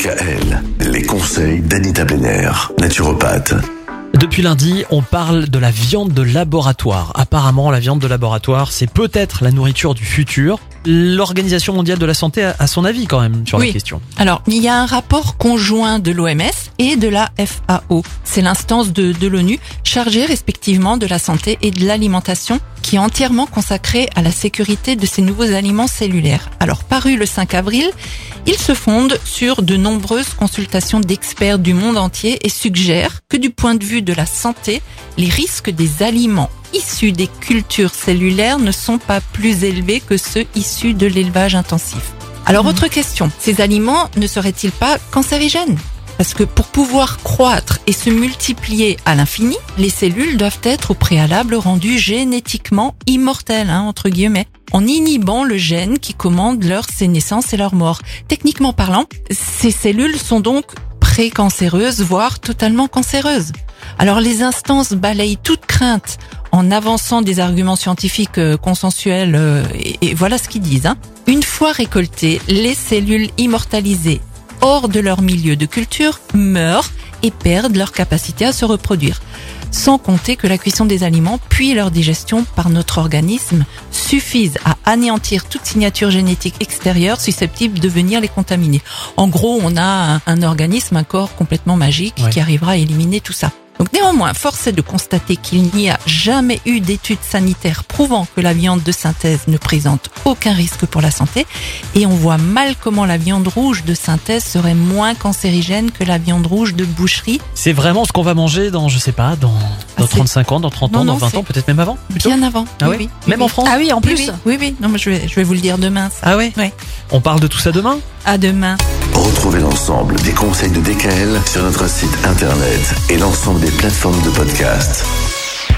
DKL, les conseils d'Anita Benner, naturopathe. Depuis lundi, on parle de la viande de laboratoire. Apparemment, la viande de laboratoire, c'est peut-être la nourriture du futur. L'Organisation mondiale de la santé a son avis quand même sur Oui. la question. Alors, il y a un rapport conjoint de l'OMS et de la FAO. C'est l'instance de, de l'ONU chargée respectivement de la santé et de l'alimentation qui est entièrement consacrée à la sécurité de ces nouveaux aliments cellulaires. Alors, paru le 5 avril, il se fonde sur de nombreuses consultations d'experts du monde entier et suggère que du point de vue de la santé, les risques des aliments issus des cultures cellulaires ne sont pas plus élevés que ceux issus de l'élevage intensif. Alors, autre question, ces aliments ne seraient-ils pas cancérigènes? Parce que pour pouvoir croître et se multiplier à l'infini, les cellules doivent être au préalable rendues génétiquement immortelles, hein, entre guillemets, en inhibant le gène qui commande leur sénescence et leur mort. Techniquement parlant, ces cellules sont donc précancéreuses, voire totalement cancéreuses. Alors les instances balayent toute crainte en avançant des arguments scientifiques euh, consensuels, euh, et, voilà ce qu'ils disent. Hein. Une fois récoltées, les cellules immortalisées hors de leur milieu de culture meurent et perdent leur capacité à se reproduire. Sans compter que la cuisson des aliments puis leur digestion par notre organisme suffisent à anéantir toute signature génétique extérieure susceptible de venir les contaminer. En gros, on a un, un organisme, un corps complètement magique Ouais. qui arrivera à éliminer tout ça. Donc néanmoins, force est de constater qu'il n'y a jamais eu d'études sanitaires prouvant que la viande de synthèse ne présente aucun risque pour la santé et on voit mal comment la viande rouge de synthèse serait moins cancérigène que la viande rouge de boucherie, C'est vraiment ce qu'on va manger dans, je sais pas, dans, dans Ah, c'est- 35 ans, dans 30 ans, Non, dans non, 20 c'est- ans, peut-être même avant plutôt bien avant. Ah Oui, oui, Même oui, en oui. France Ah oui, en Oui, plus. oui, oui, oui. Non, mais je vais, je vais vous le dire demain. Ça. Ah ouais Ouais. On parle de tout ça demain À demain. Retrouvez l'ensemble des conseils de DKL sur notre site internet et l'ensemble des plateformes de podcast.